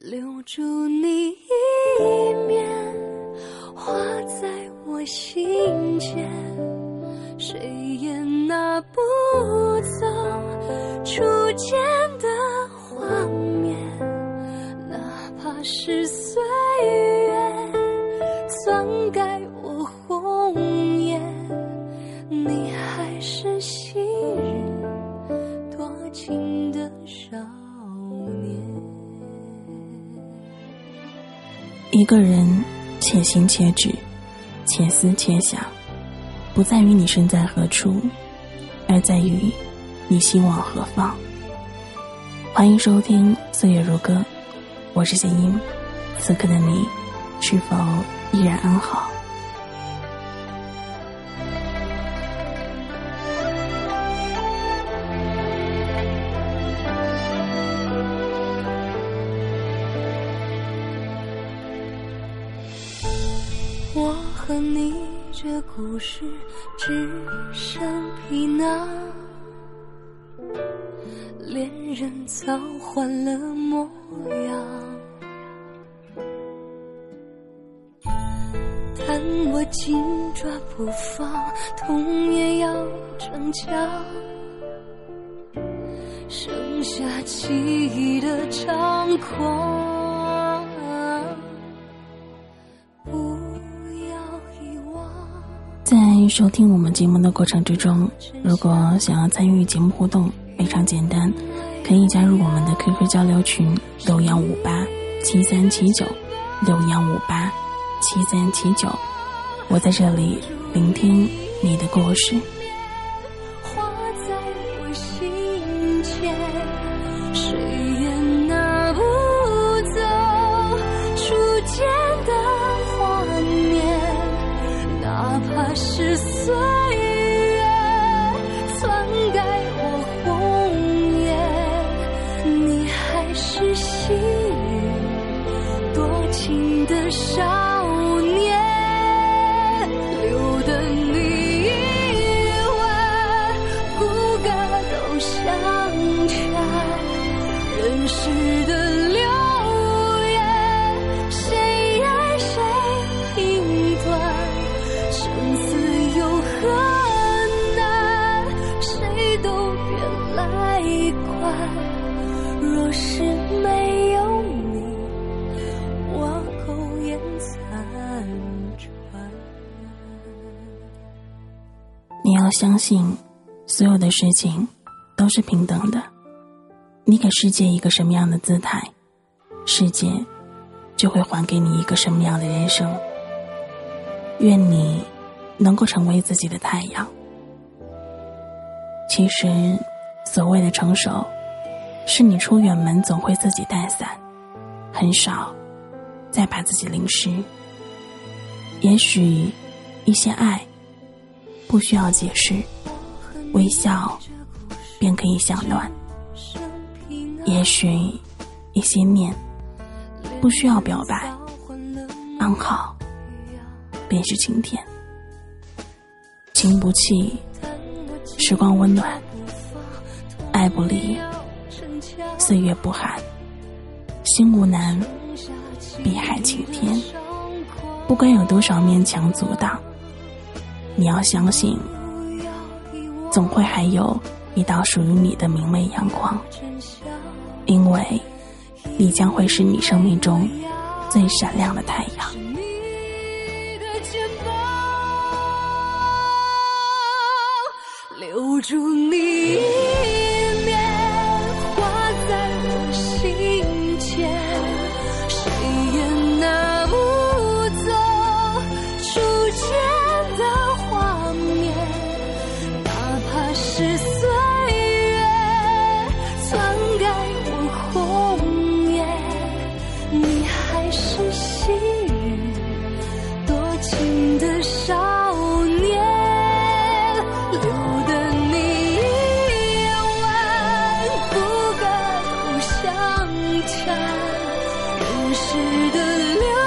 留住你一面，画在我心间，谁也拿不走初见的画面，哪怕是岁一个人且行且止，且思且想，不在于你身在何处，而在于你心往何方。欢迎收听《岁月如歌》，我是谢英。此刻的你，是否依然安好？和你这故事只剩皮囊，恋人早换了模样。但我紧抓不放，痛也要逞强，剩下记忆的猖狂。在收听我们节目的过程之中，如果想要参与节目互动，非常简单，可以加入我们的 QQ 交流群六幺五八七三七九六幺五八七三七九，我在这里聆听你的故事。那是岁月篡改我红颜，你还是昔日多情的少要相信，所有的事情都是平等的。你给世界一个什么样的姿态，世界就会还给你一个什么样的人生。愿你能够成为自己的太阳。其实，所谓的成熟，是你出远门总会自己带伞，很少再把自己淋湿。也许，一些爱。不需要解释，微笑便可以向暖。也许一些面不需要表白，安好便是晴天。情不弃，时光温暖；爱不离，岁月不寒。心无难，碧海晴天。不管有多少勉强阻挡。你要相信，总会还有一道属于你的明媚阳光，因为你将会是你生命中最闪亮的太阳。留住你恰。人世的流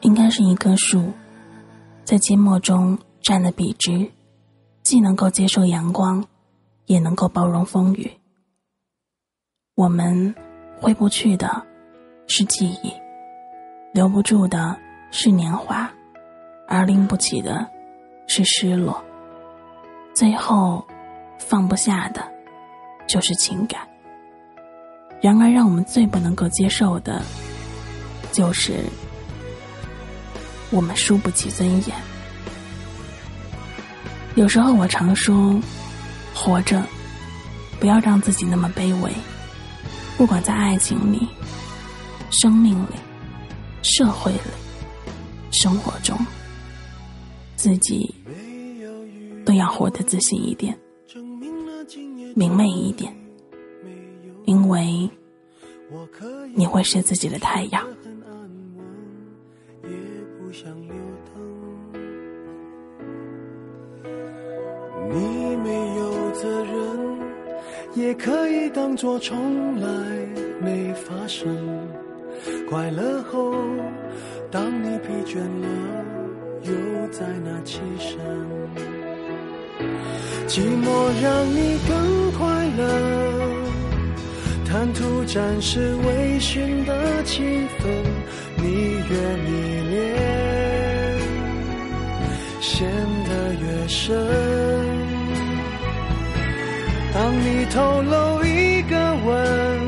应该是一棵树，在寂寞中站得笔直，既能够接受阳光，也能够包容风雨。我们挥不去的是记忆，留不住的是年华，而拎不起的是失落。最后，放不下的，就是情感。然而，让我们最不能够接受的，就是我们输不起尊严。有时候，我常说，活着，不要让自己那么卑微。不管在爱情里、生命里、社会里、生活中，自己。都要活得自信一点，明媚一点，因为你会是自己的太阳。的人，也可以当作从来没发生。快乐后，当你疲倦了，又在那起身。寂寞让你更快乐，贪图暂时微醺的气氛，你越迷恋，陷得越深。当你透露一个吻，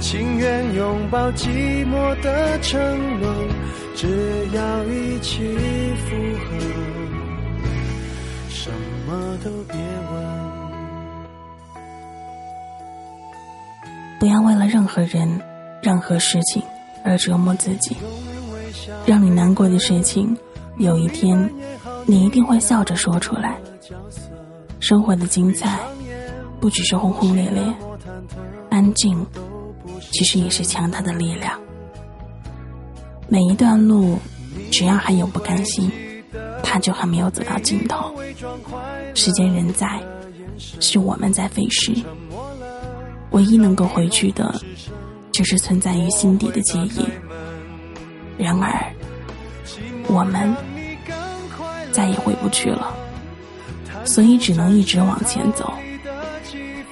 情愿拥抱寂寞的沉沦，只要一起附和。都别问。不要为了任何人、任何事情而折磨自己。让你难过的事情，有一天你一定会笑着说出来。生活的精彩，不只是轰轰烈烈，安静其实也是强大的力量。每一段路，只要还有不甘心。它就还没有走到尽头，时间仍在，是我们在飞逝。唯一能够回去的，就是存在于心底的记忆。然而，我们再也回不去了，所以只能一直往前走，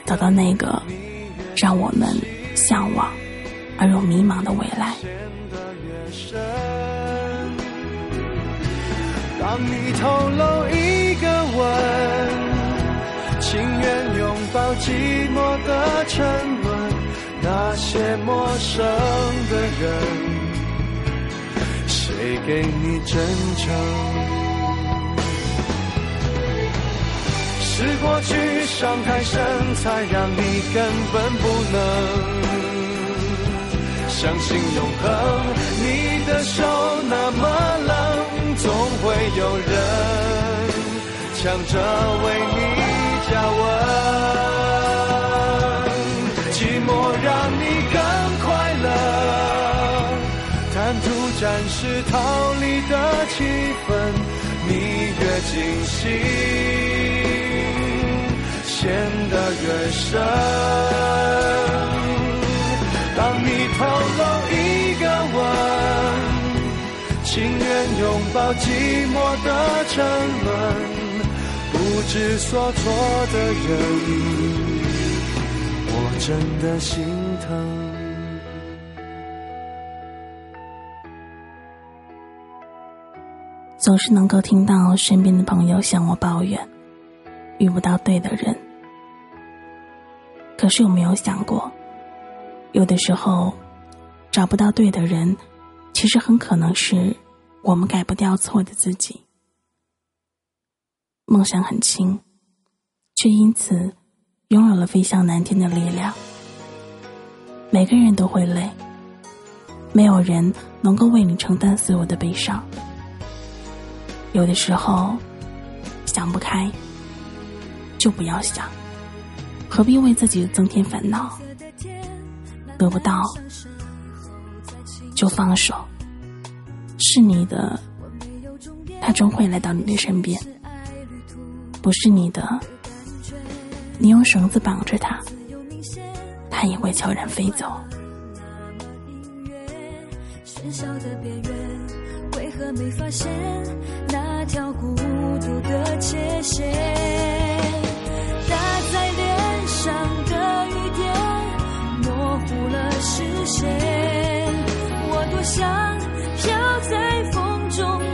找到那个让我们向往而又迷茫的未来。当你透露一个吻，情愿拥抱寂寞的沉沦。那些陌生的人，谁给你真诚？是过去伤太深，才让你根本不能相信永恒。你的手那么冷。总会有人抢着为你加温，寂寞让你更快乐，贪图暂时逃离的气氛，你越惊醒，陷得越深。当你透露一个吻。情愿拥抱寂寞的沉沦，不知所措的人，我真的心疼。总是能够听到身边的朋友向我抱怨，遇不到对的人。可是有没有想过，有的时候找不到对的人，其实很可能是。我们改不掉错的自己，梦想很轻，却因此拥有了飞向蓝天的力量。每个人都会累，没有人能够为你承担所有的悲伤。有的时候想不开，就不要想，何必为自己增添烦恼？得不到就放手。是你的，他终会来到你的身边；不是你的，你用绳子绑着他，他也会悄然飞走。喧嚣的边缘，为何没发现那条孤独的界限？点，模糊了视线。我多想飘在风中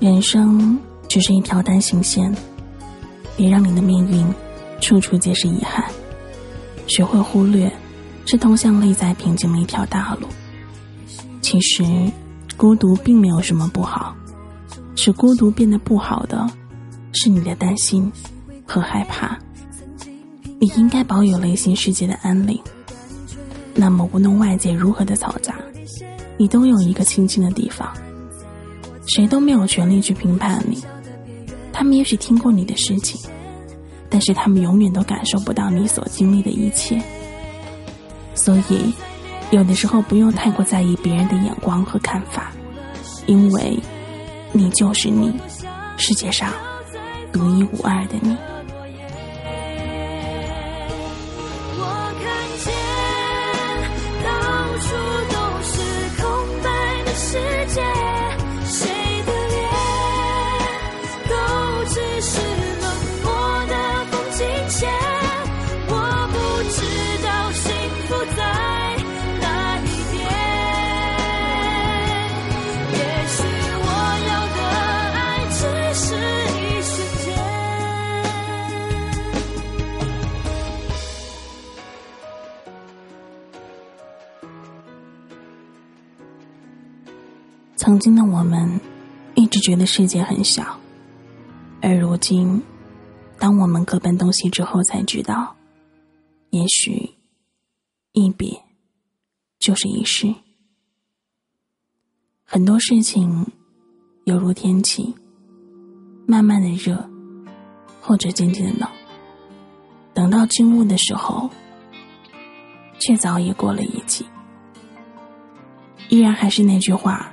人生只是一条单行线，别让你的命运处处皆是遗憾。学会忽略，是通向内在平静的一条大路。其实，孤独并没有什么不好，使孤独变得不好的，是你的担心和害怕。你应该保有内心世界的安宁。那么，无论外界如何的嘈杂，你都有一个清静的地方。谁都没有权利去评判你，他们也许听过你的事情，但是他们永远都感受不到你所经历的一切。所以，有的时候不用太过在意别人的眼光和看法，因为，你就是你，世界上独一无二的你。只是冷漠的风景线。我不知道幸福在哪一边，也许我要的爱只是一瞬间。曾经的我们，一直觉得世界很小，而如今，当我们各奔东西之后，才知道，也许一别就是一世。很多事情，犹如天气，慢慢的热，或者渐渐的冷，等到惊悟的时候，却早已过了一季。依然还是那句话。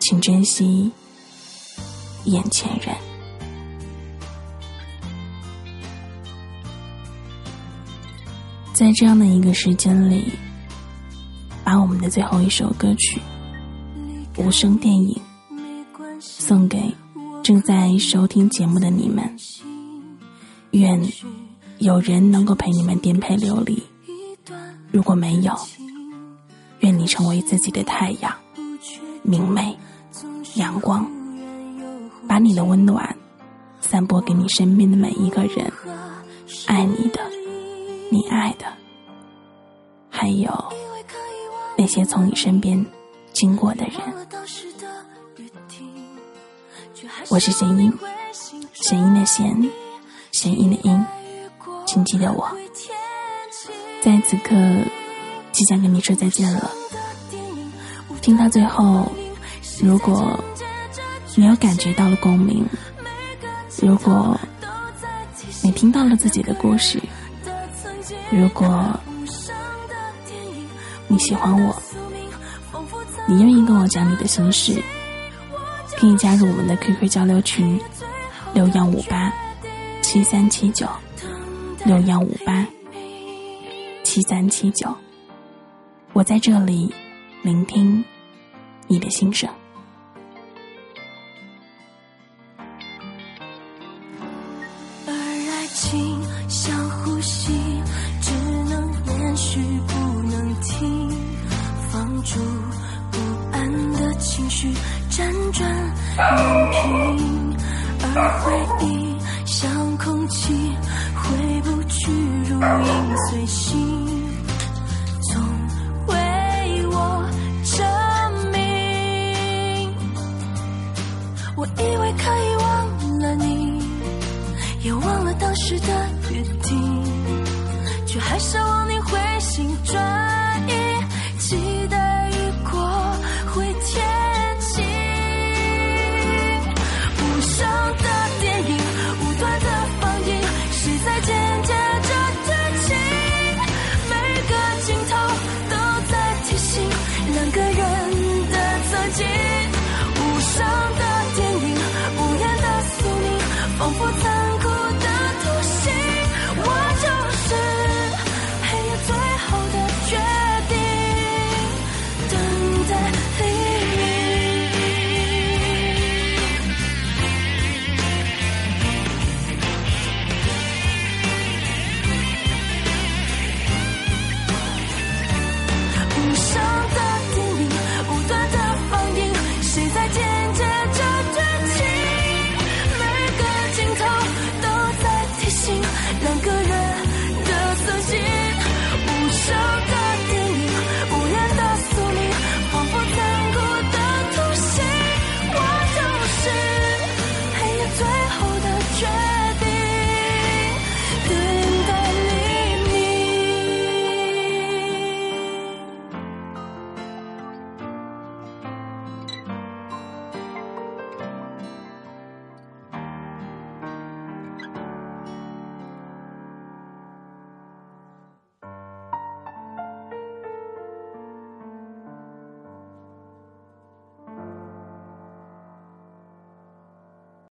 请珍惜眼前人。在这样的一个时间里，把我们的最后一首歌曲《无声电影》送给正在收听节目的你们。愿有人能够陪你们颠沛流离，如果没有，愿你成为自己的太阳，明媚。阳光，把你的温暖散播给你身边的每一个人，爱你的，你爱的，还有那些从你身边经过的人。我是弦音，弦音的弦，弦音的音，请记得我，在此刻即将跟你说再见了。听到最后。如果你有感觉到了共鸣，如果你听到了自己的故事，如果你喜欢我，你愿意跟我讲你的心事，可以加入我们的 QQ 交流群六幺五八七三七九六幺五八七三七九，我在这里聆听你的心声。辗转难平而回忆像空气回不去如影随形总为我证明我以为可以忘了你也忘了当时的约定却还奢望你回心转。